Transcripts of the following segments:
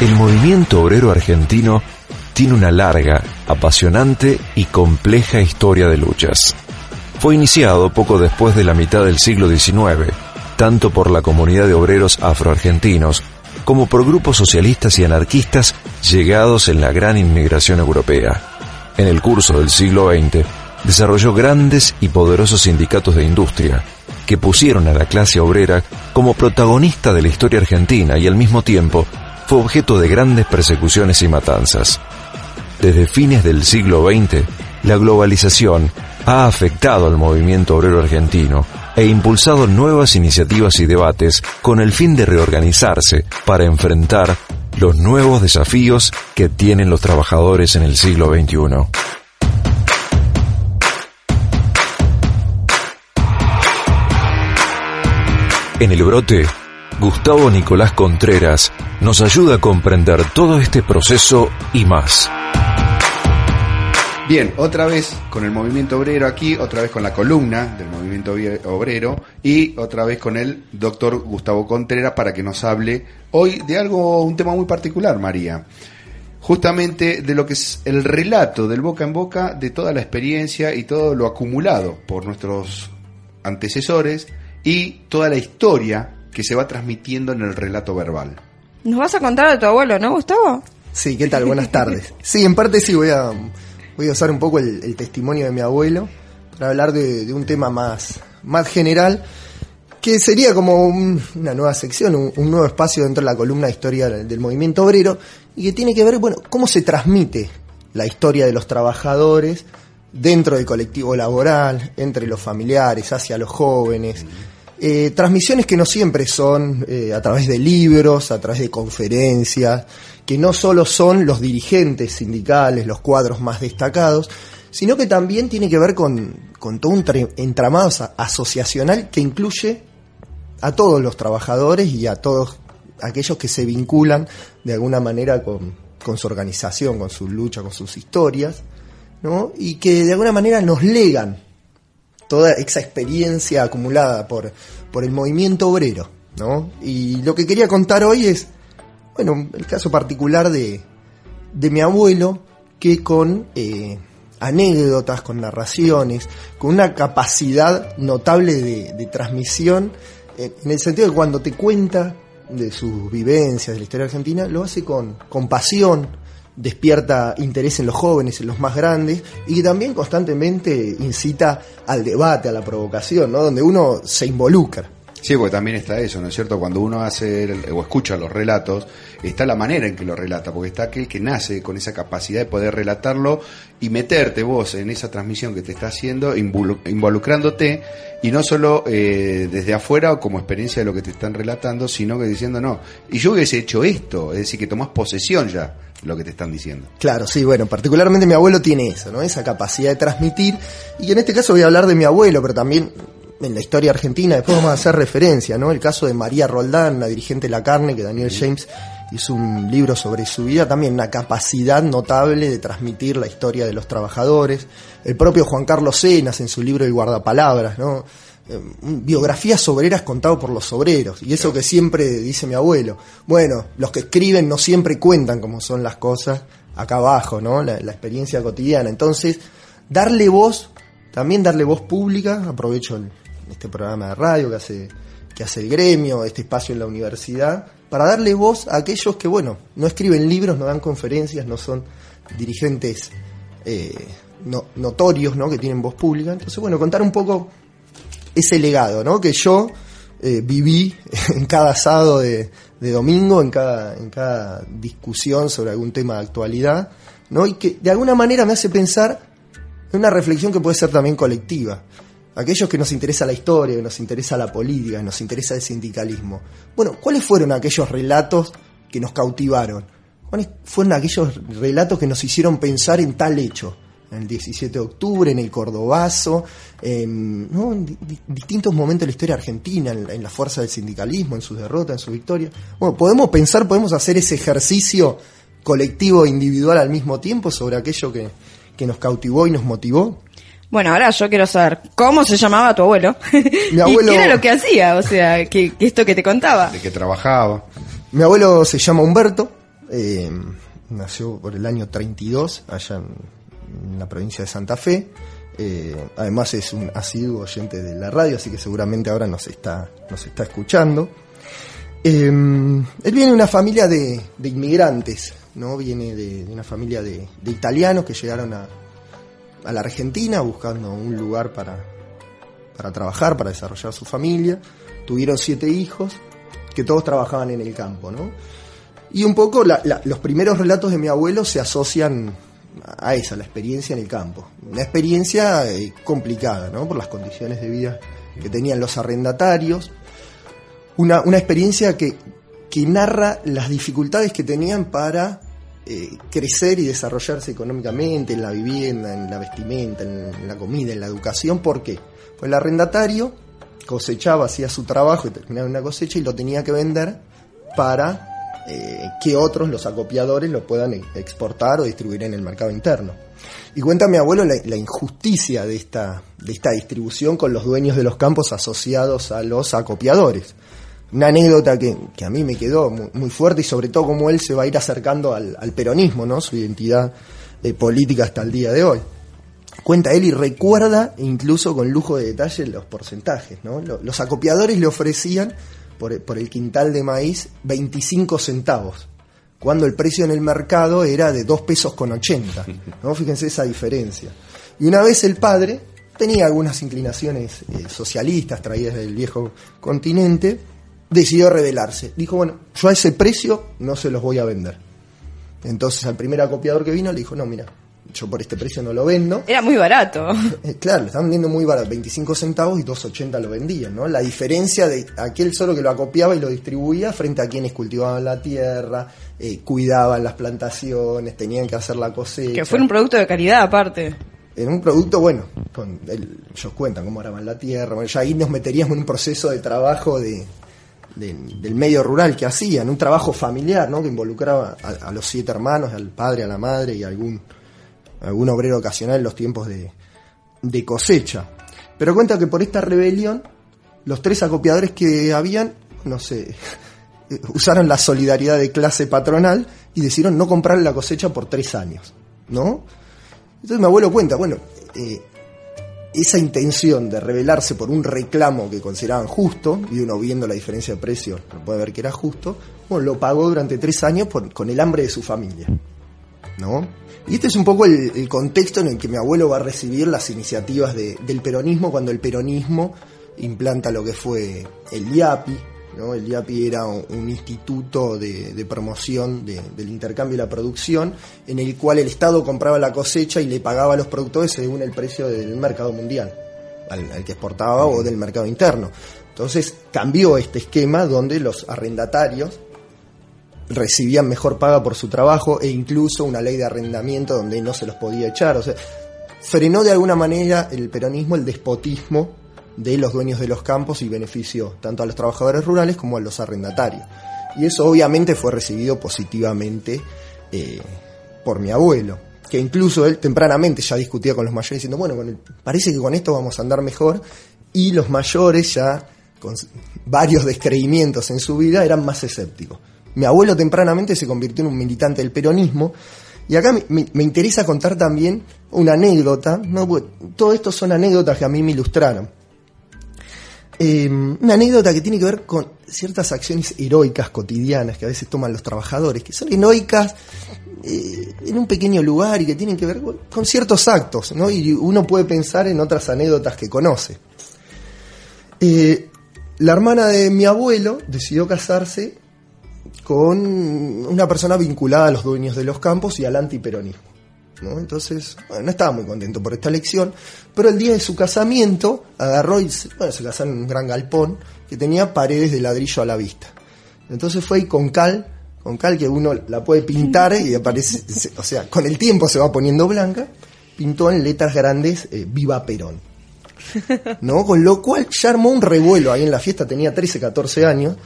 El movimiento obrero argentino tiene una larga, apasionante y compleja historia de luchas. Fue iniciado poco después de la mitad del siglo XIX, tanto por la comunidad de obreros afroargentinos como por grupos socialistas y anarquistas llegados en la gran inmigración europea. En el curso del siglo XX, desarrolló grandes y poderosos sindicatos de industria, que pusieron a la clase obrera como protagonista de la historia argentina y al mismo tiempo fue objeto de grandes persecuciones y matanzas. Desde fines del siglo XX, la globalización ha afectado al movimiento obrero argentino e impulsado nuevas iniciativas y debates con el fin de reorganizarse para enfrentar los nuevos desafíos que tienen los trabajadores en el siglo XXI. En el brote, Gustavo Nicolás Contreras nos ayuda a comprender todo este proceso y más. Bien, otra vez con el movimiento obrero aquí, otra vez con la columna del movimiento obrero y otra vez con el doctor Gustavo Contreras para que nos hable hoy de algo, un tema muy particular, María. Justamente de lo que es el relato del boca en boca de toda la experiencia y todo lo acumulado por nuestros antecesores y toda la historia que se va transmitiendo en el relato verbal. Nos vas a contar de tu abuelo, ¿no, Gustavo? Sí, ¿qué tal? Buenas tardes. Sí, en parte sí voy a, voy a usar un poco el, testimonio de mi abuelo para hablar de, un tema más, más general, que sería como una nueva sección, un, nuevo espacio dentro de la columna de historia del, movimiento obrero, y que tiene que ver, bueno, cómo se transmite la historia de los trabajadores dentro del colectivo laboral, entre los familiares, hacia los jóvenes. Eh, transmisiones que no siempre son eh, a través de libros, a través de conferencias, que no solo son los dirigentes sindicales, los cuadros más destacados, sino que también tiene que ver con, todo un entramado asociacional que incluye a todos los trabajadores y a todos aquellos que se vinculan de alguna manera con, con su organización, con su lucha, con sus historias, ¿no? y que de alguna manera nos legan toda esa experiencia acumulada por, por el movimiento obrero. ¿no? Y lo que quería contar hoy es, bueno, el caso particular de, de mi abuelo, que con eh, anécdotas, con narraciones, con una capacidad notable de, transmisión, en el sentido de cuando te cuenta de sus vivencias, de la historia argentina, lo hace con, con pasión, despierta interés en los jóvenes, en los más grandes, y que también constantemente incita al debate, a la provocación, ¿no? donde uno se involucra. Sí, porque también está eso, ¿no es cierto? Cuando uno hace o escucha los relatos, está la manera en que lo relata, porque está aquel que nace con esa capacidad de poder relatarlo y meterte vos en esa transmisión que te está haciendo, involucrándote, y no solo eh, desde afuera o como experiencia de lo que te están relatando, sino que diciendo, no, y yo hubiese hecho esto, es decir, que tomás posesión ya lo que te están diciendo. Claro, sí, bueno, particularmente mi abuelo tiene eso, ¿no? Esa capacidad de transmitir, y en este caso voy a hablar de mi abuelo, pero también en la historia argentina, después vamos a hacer referencia, ¿no? El caso de María Roldán, la dirigente de la carne, que Daniel James hizo un libro sobre su vida, también una capacidad notable de transmitir la historia de los trabajadores. El propio Juan Carlos Cenas en su libro El guardapalabras, ¿no? Eh, biografías obreras contadas por los obreros. Y eso que siempre dice mi abuelo. Bueno, los que escriben no siempre cuentan cómo son las cosas acá abajo, ¿no? La, la experiencia cotidiana. Entonces, darle voz, también darle voz pública, aprovecho el, este programa de radio que hace, que hace el gremio, este espacio en la universidad, para darle voz a aquellos que, bueno, no escriben libros, no dan conferencias, no son dirigentes eh, notorios, ¿no? Que tienen voz pública. Entonces, bueno, contar un poco ese legado, ¿no? Que yo, eh, viví en cada asado de, de domingo, en cada, en cada discusión sobre algún tema de actualidad, ¿no? Y que de alguna manera me hace pensar en una reflexión que puede ser también colectiva. Aquellos que nos interesa la historia, que nos interesa la política, que nos interesa el sindicalismo. Bueno, ¿cuáles fueron aquellos relatos que nos cautivaron? ¿Cuáles fueron aquellos relatos que nos hicieron pensar en tal hecho? En el 17 de octubre, en el Cordobazo, en, ¿no? en di- di- distintos momentos de la historia argentina, en, la- fuerza del sindicalismo, en sus derrotas, en sus victorias. Bueno, podemos pensar, podemos hacer ese ejercicio colectivo e individual al mismo tiempo sobre aquello que, que nos cautivó y nos motivó. Bueno, ahora yo quiero saber cómo se llamaba tu abuelo. Mi abuelo- ¿Y qué era lo que hacía? O sea, que, que esto que te contaba. De que trabajaba. Mi abuelo se llama Humberto, eh, nació por el año 32, allá en, en la provincia de Santa Fe. Eh, además es un asiduo oyente de la radio, así que seguramente ahora nos está, nos está escuchando. Eh, él viene de una familia de, de inmigrantes, ¿no? Viene de, de una familia de, de italianos que llegaron a, a la Argentina buscando un lugar para, para trabajar, para desarrollar su familia. Tuvieron siete hijos que todos trabajaban en el campo, ¿no? Y un poco los primeros relatos de mi abuelo se asocian a esa, la experiencia en el campo. Una experiencia eh, complicada, ¿no? Por las condiciones de vida que tenían los arrendatarios. Una, una experiencia que, que narra las dificultades que tenían para eh, crecer y desarrollarse económicamente en la vivienda, en la vestimenta, en la comida, en la educación. ¿Por qué? Pues el arrendatario cosechaba, hacía su trabajo y terminaba una cosecha y lo tenía que vender para eh, que otros, los acopiadores, lo puedan e- exportar o distribuir en el mercado interno. Y cuenta mi abuelo la, la injusticia de esta, de esta distribución con los dueños de los campos asociados a los acopiadores. Una anécdota que, que a mí me quedó muy, fuerte y sobre todo cómo él se va a ir acercando al, peronismo, ¿no? su identidad eh, política hasta el día de hoy cuenta él y recuerda incluso con lujo de detalle los porcentajes. ¿no? Lo- Los acopiadores le ofrecían por, por el quintal de maíz 25 centavos, cuando el precio en el mercado era de 2 pesos con 80. ¿no? Fíjense esa diferencia. Y una vez el padre tenía algunas inclinaciones eh, socialistas traídas del viejo continente, decidió rebelarse. Dijo, bueno, yo a ese precio no se los voy a vender. Entonces al primer acopiador que vino le dijo, no, mira, yo por este precio no lo vendo. Era muy barato. Eh, claro, lo estaban vendiendo muy barato, 25 centavos y 2.80 lo vendían, ¿no? La diferencia de aquel solo que lo acopiaba y lo distribuía frente a quienes cultivaban la tierra, eh, cuidaban las plantaciones, tenían que hacer la cosecha. Que fue un producto de calidad aparte. En un producto, bueno, con el- ellos cuentan cómo araban la tierra, bueno, ya ahí nos meteríamos en un proceso de trabajo de, de- del medio rural que hacían, un trabajo familiar, ¿no? Que involucraba a, a los siete hermanos, al padre, a la madre y algún, algún obrero ocasional en los tiempos de, de cosecha. Pero cuenta que por esta rebelión, los tres acopiadores que habían, no sé, usaron la solidaridad de clase patronal y decidieron no comprar la cosecha por tres años, ¿no? Entonces mi abuelo cuenta, bueno, eh, esa intención de rebelarse por un reclamo que consideraban justo, y uno viendo la diferencia de precios puede ver que era justo, bueno, lo pagó durante tres años con el hambre de su familia. ¿No? Y este es un poco el, contexto en el que mi abuelo va a recibir las iniciativas de- del peronismo cuando el peronismo implanta lo que fue el IAPI. El IAPI era un, instituto de, promoción de- del intercambio y la producción en el cual el Estado compraba la cosecha y le pagaba a los productores según el precio del mercado mundial, al, al que exportaba o del mercado interno. Entonces cambió este esquema donde los arrendatarios recibían mejor paga por su trabajo e incluso una ley de arrendamiento donde no se los podía echar. O sea, frenó de alguna manera el peronismo el despotismo de los dueños de los campos y benefició tanto a los trabajadores rurales como a los arrendatarios. Y eso obviamente fue recibido positivamente eh, por mi abuelo, que incluso él tempranamente ya discutía con los mayores diciendo, bueno, parece que con esto vamos a andar mejor, y los mayores ya con varios descreimientos en su vida eran más escépticos. Mi abuelo tempranamente se convirtió en un militante del peronismo, y acá me, interesa contar también una anécdota, ¿no? Porque todo esto son anécdotas que a mí me ilustraron. Eh, una anécdota que tiene que ver con ciertas acciones heroicas cotidianas que a veces toman los trabajadores, que son heroicas eh, en un pequeño lugar y que tienen que ver con, con ciertos actos, ¿no? Y uno puede pensar en otras anécdotas que conoce. Eh, la hermana de mi abuelo decidió casarse con una persona vinculada a los dueños de los campos y al antiperonismo. ¿No? Entonces, bueno, no estaba muy contento por esta elección, pero el día de su casamiento agarró y se, bueno, se casaron en un gran galpón que tenía paredes de ladrillo a la vista. Entonces fue con cal, con cal que uno la puede pintar y aparece, o sea, con el tiempo se va poniendo blanca, pintó en letras grandes eh, Viva Perón. ¿no? Con lo cual ya armó un revuelo ahí en la fiesta, tenía 13, 14 años,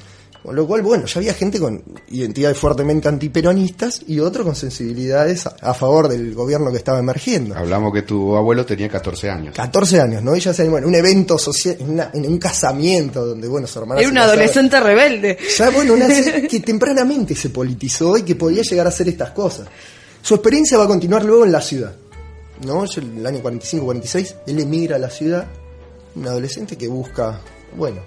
con lo cual, bueno, ya había gente con identidades fuertemente antiperonistas y otro con sensibilidades a, a favor del gobierno que estaba emergiendo. Hablamos que tu abuelo tenía 14 años. 14 años, ¿no? Ella se bueno, en un evento social, en, una- en un casamiento donde, bueno, su hermana Era se un adolescente rebelde. Ya, bueno, una que tempranamente se politizó y que podía llegar a hacer estas cosas. Su experiencia va a continuar luego en la ciudad. ¿No? El año 45-46, él emigra a la ciudad, un adolescente que busca, bueno,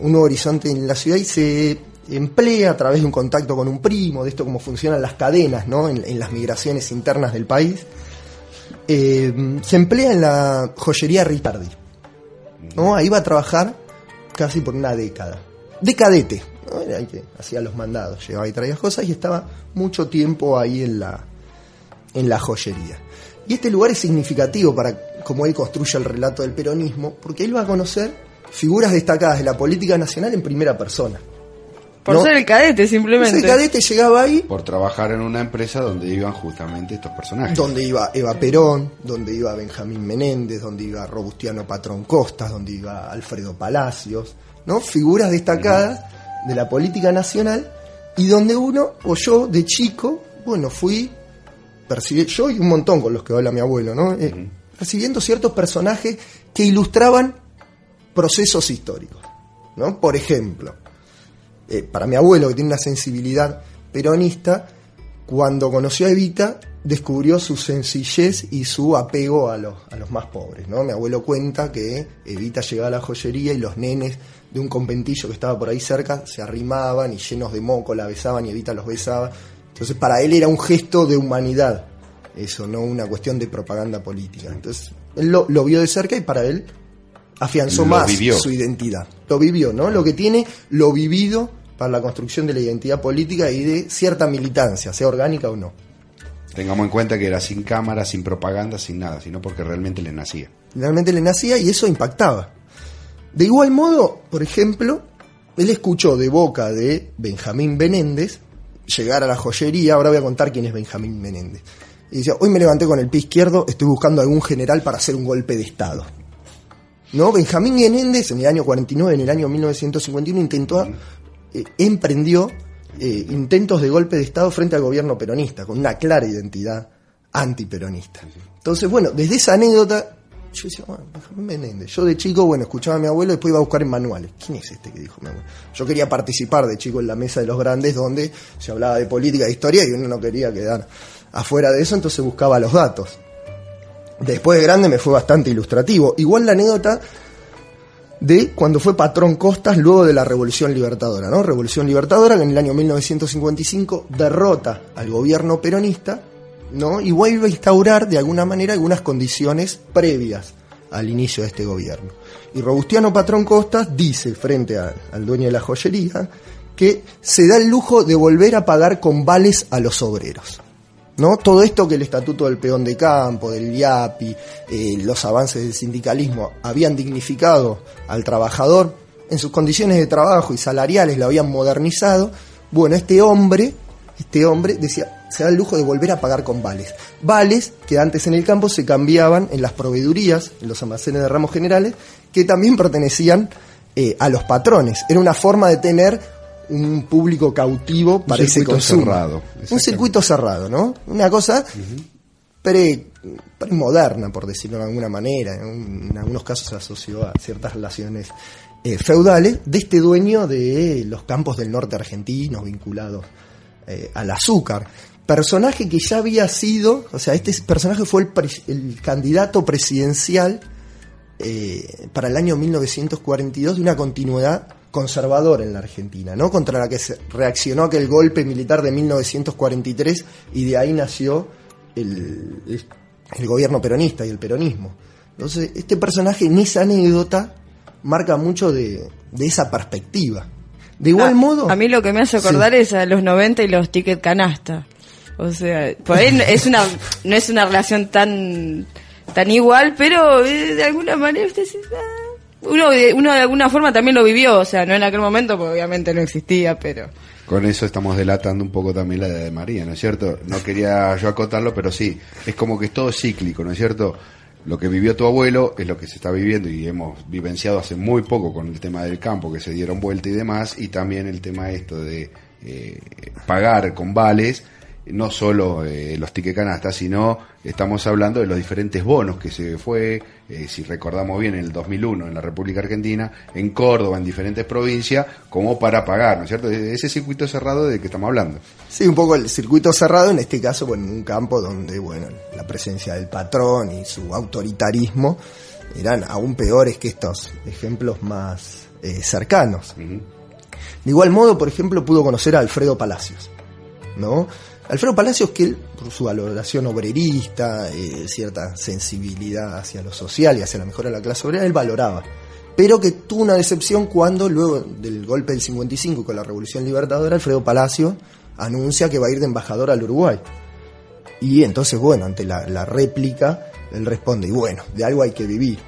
un nuevo horizonte en la ciudad y se emplea a través de un contacto con un primo, de esto cómo funcionan las cadenas, ¿no? En, en las migraciones internas del país. Eh, se emplea en la joyería Ricardi. ¿no? Ahí va a trabajar casi por una década. De cadete, ¿no? Era el que hacía los mandados, llevaba y traía cosas y estaba mucho tiempo ahí en la, en la joyería. Y este lugar es significativo para cómo él construye el relato del peronismo, porque él va a conocer figuras destacadas de la política nacional en primera persona. Por No. ser el cadete, simplemente. Ese cadete llegaba ahí Por trabajar en una empresa donde iban justamente estos personajes. donde iba Eva Perón, donde iba Benjamín Menéndez, donde iba Robustiano Patrón Costas, donde iba Alfredo Palacios, ¿no? Figuras destacadas de la política nacional y donde uno, o yo de chico, bueno, fui yo y un montón con los que habla mi abuelo, ¿no? Eh, Percibiendo ciertos personajes que ilustraban procesos históricos, ¿no? Por ejemplo, eh, para mi abuelo que tiene una sensibilidad peronista, cuando conoció a Evita, descubrió su sencillez y su apego a los, a los más pobres. ¿no? Mi abuelo cuenta que Evita llegaba a la joyería y los nenes de un conventillo que estaba por ahí cerca se arrimaban y llenos de moco la besaban y Evita los besaba. Entonces para él era un gesto de humanidad, eso, no una cuestión de propaganda política. Entonces él lo, lo vio de cerca y para él afianzó Lo más vivió. su identidad. Lo vivió, ¿no? Lo que tiene, lo vivido para la construcción de la identidad política y de cierta militancia, sea orgánica o no. Tengamos en cuenta que era sin cámara, sin propaganda, sin nada, sino porque realmente le nacía. Realmente le nacía y eso impactaba. De igual modo, por ejemplo, él escuchó de boca de Benjamín Menéndez llegar a la joyería, ahora voy a contar quién es Benjamín Menéndez. Y decía, hoy me levanté con el pie izquierdo, estoy buscando algún general para hacer un golpe de Estado. ¿No? Benjamín Menéndez en el año 49, en el año 1951, intentó, eh, emprendió eh, intentos de golpe de Estado frente al gobierno peronista, con una clara identidad antiperonista. Entonces, bueno, desde esa anécdota, yo decía, bueno, Benjamín Menéndez. Yo de chico, bueno, escuchaba a mi abuelo y después iba a buscar en manuales. ¿Quién es este que dijo mi abuelo? Yo quería participar de chico en la mesa de los grandes, donde se hablaba de política, de historia, y uno no quería quedar afuera de eso, entonces buscaba los datos. Después de grande me fue bastante ilustrativo. Igual la anécdota de cuando fue patrón Costas luego de la Revolución Libertadora, ¿no? Revolución Libertadora que en el año 1955 derrota al gobierno peronista, ¿no? Y vuelve a instaurar de alguna manera algunas condiciones previas al inicio de este gobierno. Y Robustiano Patrón Costas dice frente al dueño de la joyería que se da el lujo de volver a pagar con vales a los obreros. ¿No? Todo esto que el Estatuto del Peón de Campo, del IAPI, eh, los avances del sindicalismo habían dignificado al trabajador en sus condiciones de trabajo y salariales, lo habían modernizado. Bueno, este hombre, este hombre decía, se da el lujo de volver a pagar con vales. Vales que antes en el campo se cambiaban en las proveedurías, en los almacenes de ramos generales, que también pertenecían eh, a los patrones. Era una forma de tener un público cautivo para ese circuito consumo. cerrado, Un circuito cerrado, ¿no? Una cosa pre, premoderna, por decirlo de alguna manera. En, un- en algunos casos se asoció a ciertas relaciones eh, feudales de este dueño de los campos del norte argentino vinculados eh, al azúcar. Personaje que ya había sido, o sea, este personaje fue el candidato presidencial eh, para el año 1942 de una continuidad conservadora en la Argentina, ¿no? Contra la que se reaccionó aquel golpe militar de 1943 y de ahí nació el, el gobierno peronista y el peronismo. Entonces, este personaje en esa anécdota marca mucho de, de esa perspectiva. De igual Ah, modo... A mí lo que me hace acordar Sí. es a los 90 y los tickets canasta. O sea, por ahí es una, no es una relación tan, tan igual, pero eh, de alguna manera usted ah, uno, de- alguna forma también lo vivió, o sea, no en aquel momento, porque obviamente no existía, pero... Con eso estamos delatando un poco también la edad de María, ¿no es cierto? No quería yo acotarlo, pero sí, es como que es todo cíclico, ¿no es cierto? Lo que vivió tu abuelo es lo que se está viviendo y hemos vivenciado hace muy poco con el tema del campo, que se dieron vuelta y demás, y también el tema esto de eh, pagar con vales, no solo eh, los tickets canastas, sino estamos hablando de los diferentes bonos que se fue, eh, si recordamos bien, en el 2001 en la República Argentina, en Córdoba, en diferentes provincias, como para pagar, ¿no es cierto? Ese circuito cerrado de que estamos hablando. Sí, un poco el circuito cerrado, en este caso, bueno, en un campo donde, bueno, la presencia del patrón y su autoritarismo eran aún peores que estos ejemplos más eh, cercanos. De igual modo, por ejemplo, pudo conocer a Alfredo Palacios, ¿no? Alfredo Palacios que él, por su valoración obrerista, eh, cierta sensibilidad hacia lo social y hacia la mejora de la clase obrera, él valoraba. Pero que tuvo una decepción cuando, luego del golpe del 55 y con la Revolución Libertadora, Alfredo Palacios anuncia que va a ir de embajador al Uruguay. Y entonces, bueno, ante la, réplica, él responde, y bueno, de algo hay que vivir.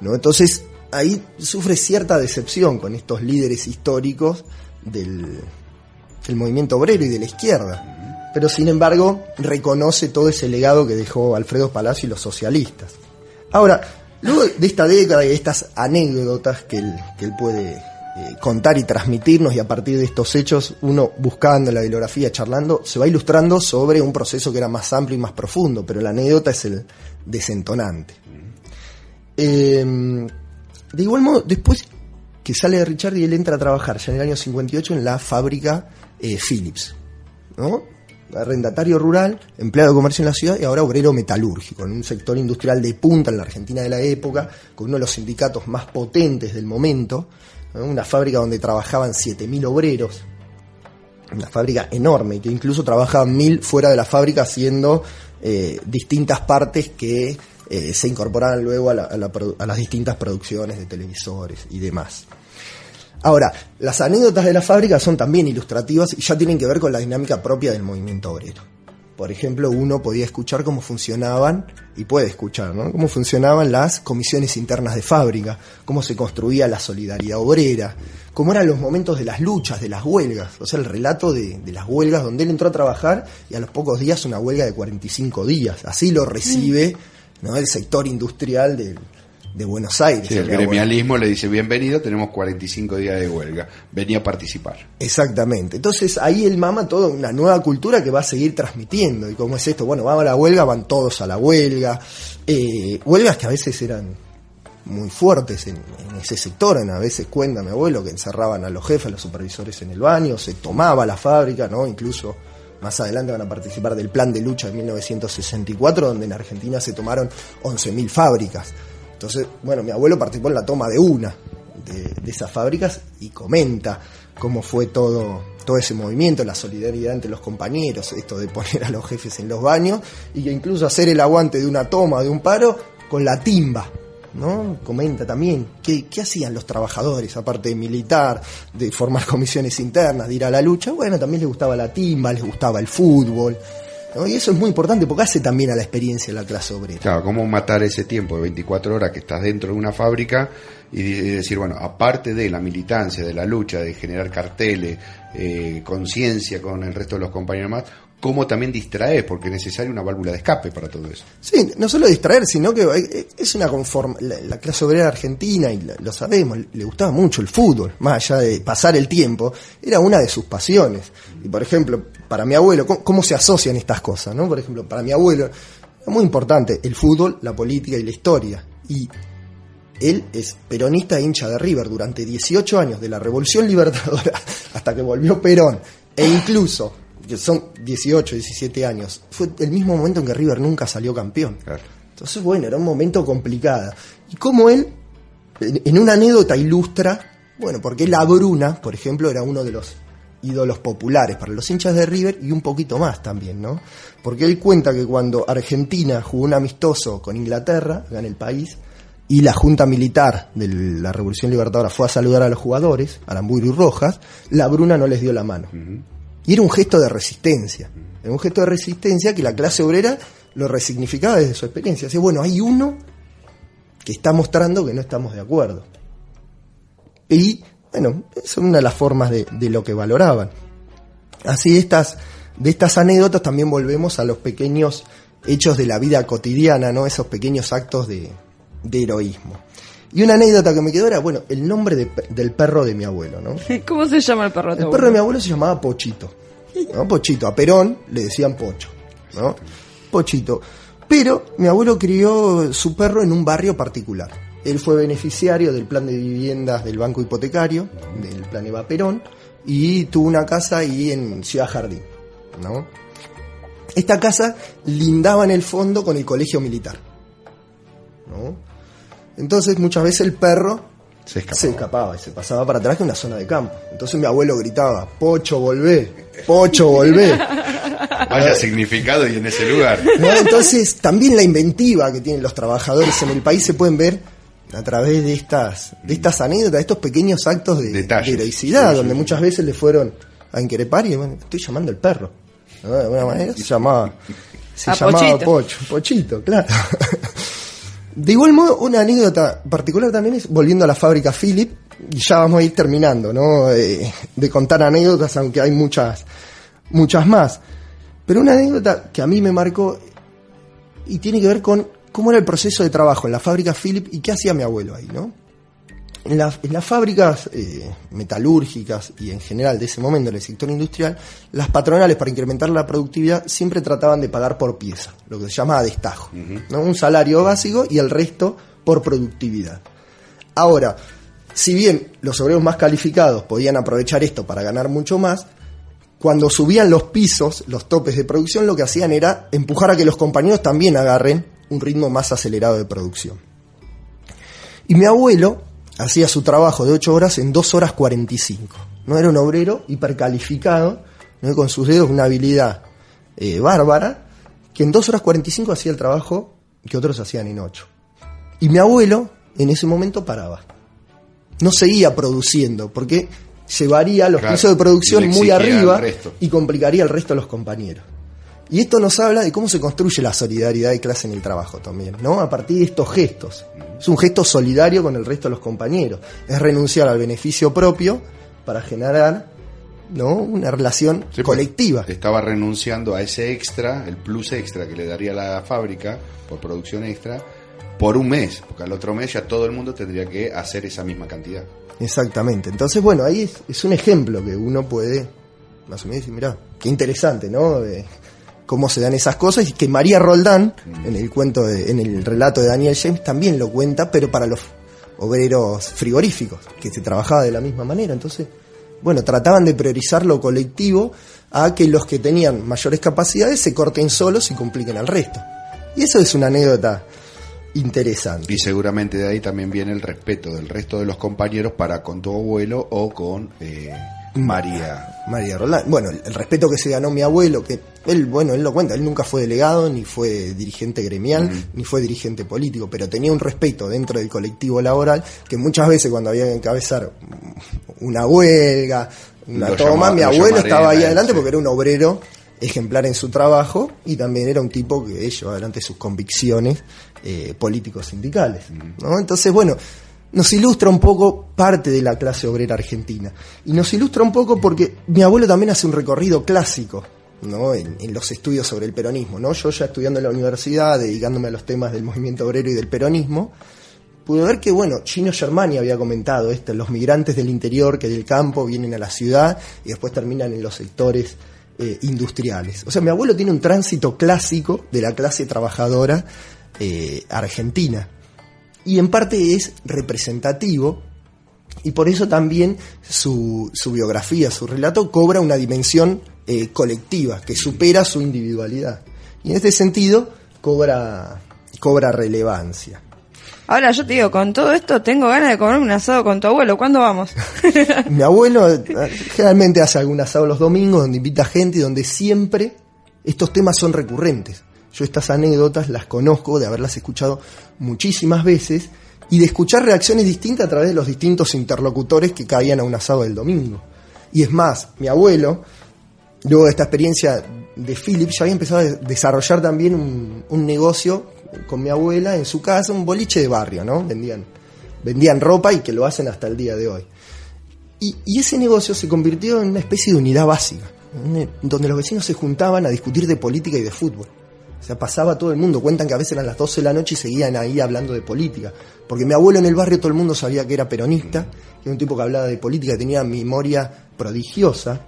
¿no? Entonces, ahí sufre cierta decepción con estos líderes históricos del movimiento obrero y de la izquierda. Pero sin embargo, reconoce todo ese legado que dejó Alfredo Palacio y los socialistas. Ahora, luego de esta década y de estas anécdotas que él, que él puede eh, contar y transmitirnos, y a partir de estos hechos, uno buscando la bibliografía, charlando, se va ilustrando sobre un proceso que era más amplio y más profundo, pero la anécdota es el desentonante. Eh, de igual modo, después que sale de Richard y él entra a trabajar ya en el año 58 en la fábrica eh, Philips, ¿no? Arrendatario rural, empleado de comercio en la ciudad y ahora obrero metalúrgico, en un sector industrial de punta en la Argentina de la época, con uno de los sindicatos más potentes del momento, una fábrica donde trabajaban 7.000 obreros, una fábrica enorme, que incluso trabajaban mil fuera de la fábrica haciendo eh, distintas partes que eh, se incorporaban luego a, la- a la a las distintas producciones de televisores y demás. Ahora, las anécdotas de la fábrica son también ilustrativas y ya tienen que ver con la dinámica propia del movimiento obrero. Por ejemplo, uno podía escuchar cómo funcionaban, y puede escuchar, ¿no? Cómo funcionaban las comisiones internas de fábrica, cómo se construía la solidaridad obrera, cómo eran los momentos de las luchas, de las huelgas, o sea, el relato de, las huelgas donde él entró a trabajar y a los pocos días una huelga de 45 días. Así lo recibe ¿no? el sector industrial del- de Buenos Aires. Sí, el gremialismo le dice, bienvenido, tenemos 45 días de huelga, venía a participar. Exactamente. Entonces ahí el mama toda una nueva cultura que va a seguir transmitiendo. ¿Y cómo es esto? Bueno, vamos a la huelga, van todos a la huelga. Eh, huelgas que a veces eran muy fuertes en, en ese sector. En, a veces cuenta mi abuelo que encerraban a los jefes, a los supervisores en el baño, se tomaba la fábrica, ¿no? Incluso más adelante van a participar del plan de lucha de 1964, donde en Argentina se tomaron 11.000 fábricas. Entonces, bueno, mi abuelo participó en la toma de una de, esas fábricas y comenta cómo fue todo, todo ese movimiento, la solidaridad entre los compañeros, esto de poner a los jefes en los baños y incluso hacer el aguante de una toma, de un paro, con la timba. ¿No? Comenta también qué, qué hacían los trabajadores, aparte de militar, de formar comisiones internas, de ir a la lucha. Bueno, también les gustaba la timba, les gustaba el fútbol. Y eso es muy importante porque hace también a la experiencia de la clase obrera. Claro, cómo matar ese tiempo de 24 horas que estás dentro de una fábrica y de- decir, bueno, aparte de la militancia, de la lucha, de generar carteles, eh, conciencia con el resto de los compañeros más, cómo también distraer, porque es necesaria una válvula de escape para todo eso. Sí, no solo distraer, sino que eh, es una conforma. La, la clase obrera argentina, y lo sabemos, le gustaba mucho el fútbol, más allá de pasar el tiempo, era una de sus pasiones. Y por ejemplo, para mi abuelo, ¿cómo, se asocian estas cosas? ¿no? Por ejemplo, para mi abuelo, es muy importante el fútbol, la política y la historia. Y él es peronista e hincha de River durante 18 años, de la Revolución Libertadora hasta que volvió Perón, e incluso, son 18, 17 años, fue el mismo momento en que River nunca salió campeón. Claro. Entonces, bueno, era un momento complicado. Y como él, en una anécdota ilustra, bueno, porque la Bruna, por ejemplo, era uno de los ídolos populares para los hinchas de River y un poquito más también, ¿no? Porque él cuenta que cuando Argentina jugó un amistoso con Inglaterra, acá en el país, y la Junta Militar de la Revolución Libertadora fue a saludar a los jugadores, Aramburu y Rojas, la Bruna no les dio la mano. Y era un gesto de resistencia. Era un gesto de resistencia que la clase obrera lo resignificaba desde su experiencia. Así, bueno, hay uno que está mostrando que no estamos de acuerdo. Y, bueno, son una de las formas de, lo que valoraban. Así, de estas, de estas anécdotas también volvemos a los pequeños hechos de la vida cotidiana, ¿no? Esos pequeños actos de, de heroísmo. Y una anécdota que me quedó era, bueno, el nombre de- del perro de mi abuelo, ¿no? ¿Cómo se llama el perro de tu El perro de mi abuelo? abuelo se llamaba Pochito. ¿no? Pochito. A Perón le decían Pocho. ¿no? Pochito. Pero mi abuelo crió su perro en un barrio particular. Él fue beneficiario del plan de viviendas del Banco Hipotecario, del plan Eva Perón, y tuvo una casa ahí en Ciudad Jardín. ¿no? Esta casa lindaba en el fondo con el colegio militar. ¿no? Entonces muchas veces el perro Se escapaba y se pasaba para atrás que una zona de campo. Entonces mi abuelo gritaba, Pocho, volvé, Pocho, volvé. Vaya significado y en ese lugar. ¿No? Entonces también la inventiva que tienen los trabajadores en el país se pueden ver a través de estas, de estas anécdotas, de estos pequeños actos de, Detalles. de heroicidad, Sí, donde sí. muchas veces le fueron a increpar y bueno, estoy llamando el perro. ¿no? De alguna manera se llamaba, se A llamaba Pochito. Pocho, Pochito, claro. De igual modo, una anécdota particular también es, volviendo a la fábrica Philip, y ya vamos a ir terminando, ¿no? De contar anécdotas, aunque hay muchas, muchas más. Pero una anécdota que a mí me marcó y tiene que ver con cómo era el proceso de trabajo en la fábrica Philip y qué hacía mi abuelo ahí, ¿no? En, la- en las fábricas eh, metalúrgicas y en general de ese momento en el sector industrial, las patronales para incrementar la productividad siempre trataban de pagar por pieza, lo que se llama destajo, ¿no? un salario básico y el resto por productividad. Ahora, si bien los obreros más calificados podían aprovechar esto para ganar mucho más, cuando subían los pisos, los topes de producción, lo que hacían era empujar a que los compañeros también agarren un ritmo más acelerado de producción. Y mi abuelo hacía su trabajo de 8 horas en 2 horas 45. No era un obrero hipercalificado, ¿no? con sus dedos una habilidad eh, bárbara, que en 2 horas 45 hacía el trabajo que otros hacían en 8. Y mi abuelo en ese momento paraba. No seguía produciendo, porque llevaría los Claro, pisos de producción muy arriba y complicaría al resto de los compañeros. Y esto nos habla de cómo se construye la solidaridad de clase en el trabajo también, ¿no? A partir de estos gestos. Es un gesto solidario con el resto de los compañeros. Es renunciar al beneficio propio para generar, ¿no? Una relación Sí, pues, colectiva. Estaba renunciando a ese extra, el plus extra que le daría la fábrica por producción extra, por un mes, porque al otro mes ya todo el mundo tendría que hacer esa misma cantidad. Exactamente. Entonces, bueno, ahí es, es un ejemplo que uno puede, más o menos, decir, mirá, qué interesante, ¿no? De cómo se dan esas cosas y que María Roldán, en el cuento, de- en el relato de Daniel James, también lo cuenta, pero para los obreros frigoríficos, que se trabajaba de la misma manera. Entonces, bueno, trataban de priorizar lo colectivo a que los que tenían mayores capacidades se corten solos y compliquen al resto. Y eso es una anécdota interesante. Y seguramente de ahí también viene el respeto del resto de los compañeros para con tu abuelo o con eh, María. María Roldán. Bueno, el, el respeto que se ganó mi abuelo, que él, bueno, él lo cuenta, él nunca fue delegado, ni fue dirigente gremial, ni fue dirigente político, pero tenía un respeto dentro del colectivo laboral que muchas veces cuando había que encabezar una huelga, una Lo toma, llama- mi lo abuelo estaba ahí adelante sí. porque era un obrero ejemplar en su trabajo y también era un tipo que llevaba adelante sus convicciones eh, políticos sindicales. ¿no? Entonces, bueno, nos ilustra un poco parte de la clase obrera argentina. Y nos ilustra un poco porque mi abuelo también hace un recorrido clásico. En, los estudios sobre el peronismo, ¿no? Yo ya estudiando en la universidad, dedicándome a los temas del movimiento obrero y del peronismo, pude ver que, bueno, Gino Germani había comentado esto, los migrantes del interior que del campo vienen a la ciudad y después terminan en los sectores eh, industriales. O sea, mi abuelo tiene un tránsito clásico de la clase trabajadora eh, argentina. Y en parte es representativo y por eso también su biografía, su relato cobra una dimensión eh, colectiva que supera su individualidad. Y en este sentido cobra, cobra relevancia. Ahora yo te digo, con todo esto tengo ganas de comer un asado con tu abuelo. ¿Cuándo vamos? Mi abuelo eh, generalmente hace algún asado los domingos donde invita gente y donde siempre estos temas son recurrentes. Yo estas anécdotas las conozco de haberlas escuchado muchísimas veces y de escuchar reacciones distintas a través de los distintos interlocutores que caían a un asado del domingo. Y es más, mi abuelo, luego de esta experiencia de Philip, ya había empezado a desarrollar también un, un negocio con mi abuela en su casa, un boliche de barrio, ¿no? Vendían, vendían ropa y que lo hacen hasta el día de hoy. Y, y ese negocio se convirtió en una especie de unidad básica, donde los vecinos se juntaban a discutir de política y de fútbol. O sea, pasaba todo el mundo. Cuentan que a veces eran las 12 de la noche y seguían ahí hablando de política. Porque mi abuelo en el barrio todo el mundo sabía que era peronista, que era un tipo que hablaba de política, tenía memoria prodigiosa.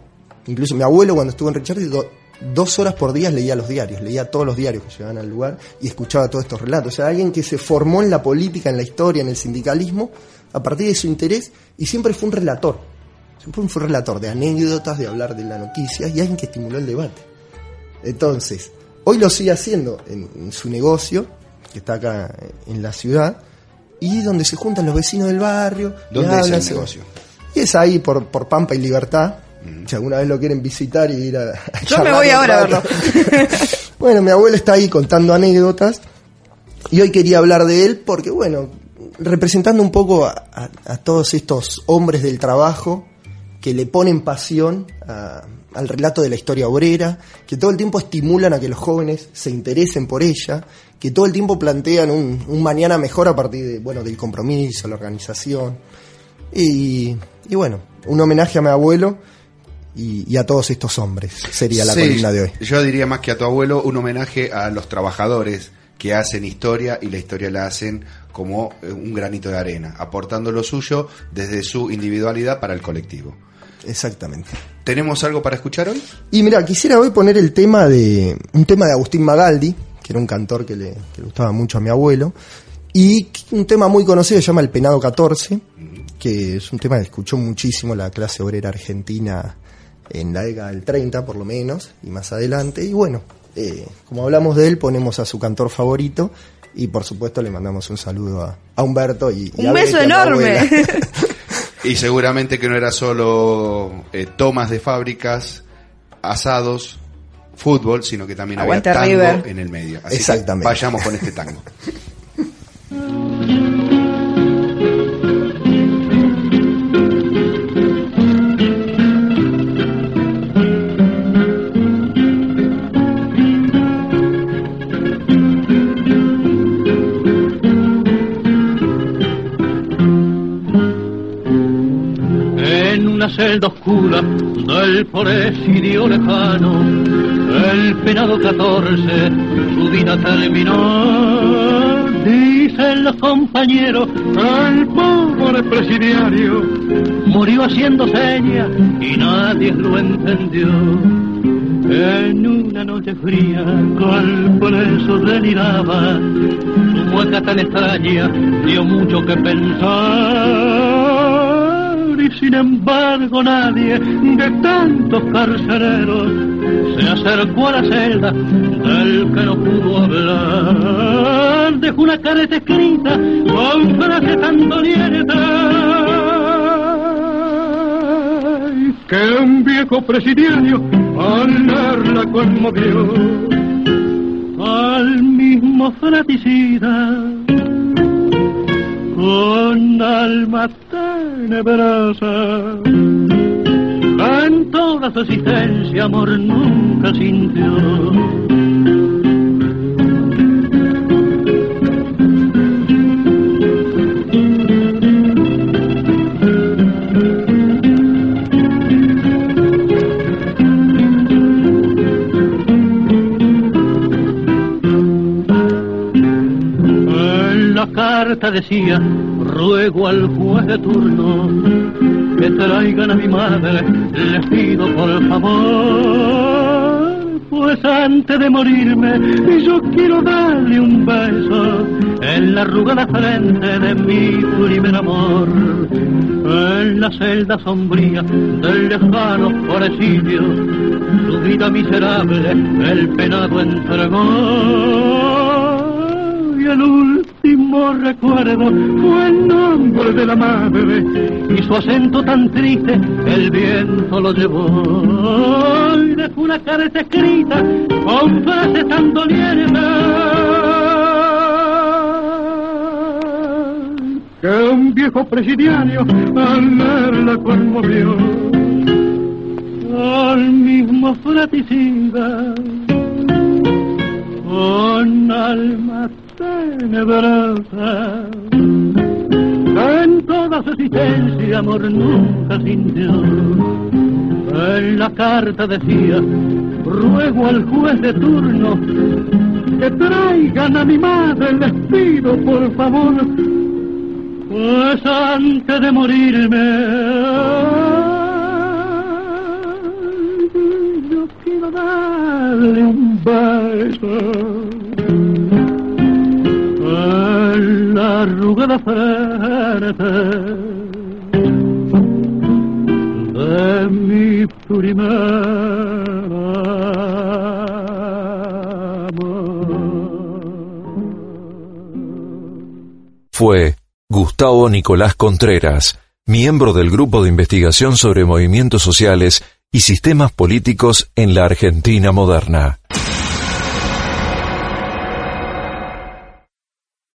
Incluso mi abuelo cuando estuvo en Richard do- dos horas por día leía los diarios, leía todos los diarios que llegaban al lugar y escuchaba todos estos relatos. O sea, alguien que se formó en la política, en la historia, en el sindicalismo, a partir de su interés y siempre fue un relator. Siempre fue un relator de anécdotas, de hablar de la noticia y alguien que estimuló el debate. Entonces, hoy lo sigue haciendo en, en su negocio, que está acá en la ciudad, y donde se juntan los vecinos del barrio. ¿Dónde es el negocio? Y es ahí por, por Pampa y Libertad. Si alguna vez lo quieren visitar y ir a. a Yo me voy ahora a verlo. bueno, mi abuelo está ahí contando anécdotas. Y hoy quería hablar de él porque, bueno, representando un poco a, a- a todos estos hombres del trabajo que le ponen pasión a- al relato de la historia obrera, que todo el tiempo estimulan a que los jóvenes se interesen por ella, que todo el tiempo plantean un, un mañana mejor a partir de, bueno, del compromiso, la organización. Y, y bueno, un homenaje a mi abuelo y, y a todos estos hombres sería la Sí, columna de hoy. Yo diría más que a tu abuelo, un homenaje a los trabajadores que hacen historia y la historia la hacen como eh, un granito de arena, aportando lo suyo desde su individualidad para el colectivo. Exactamente. ¿Tenemos algo para escuchar hoy? Y mira, quisiera hoy poner el tema de un tema de Agustín Magaldi, que era un cantor que le, que le gustaba mucho a mi abuelo, y un tema muy conocido se llama El Penado 14, que es un tema que escuchó muchísimo la clase obrera argentina en la década del 30 por lo menos, y más adelante, y bueno, eh, como hablamos de él, ponemos a su cantor favorito, y por supuesto le mandamos un saludo a, a Humberto y, Un beso a enorme. Y seguramente que no era solo eh, tomas de fábricas, asados, fútbol, sino que también Aguante había tango River. en el medio. Así que Exactamente. vayamos con este tango. celda oscura del presidio lejano, el penado 14 su vida terminó. Dicen los compañeros, el pobre presidiario murió haciendo señas y nadie lo entendió. En una noche fría, cual preso deliraba, su mueca tan extraña dio mucho que pensar. Sin embargo nadie de tantos carceleros se acercó a la celda del que no pudo hablar. Dejó una carta escrita con frases tan dolientes que un viejo presidiario al leerla conmovió al mismo fraticida con alma tenebrosa. En toda su existencia amor nunca sintió carta decía, ruego al juez de turno que traigan a mi madre, les pido por favor, pues antes de morirme yo quiero darle un beso en la arrugada frente de mi primer amor, en la celda sombría del lejano presidio, su vida miserable el penado entregó el último recuerdo fue el nombre de la madre y su acento tan triste el viento lo llevó y dejó una carta escrita con frases tan dolientes que un viejo presidiario al verla conmovió. Al mismo fraticida, con alma tenebrosa, en toda su existencia amor nunca sintió. En la carta decía, ruego al juez de turno que traigan a mi madre, les pido por favor, pues antes de morirme, yo quiero darle un beso primer Fue Gustavo Nicolás Contreras, miembro del Grupo de Investigación sobre Movimientos Sociales y Sistemas Políticos en la Argentina Moderna.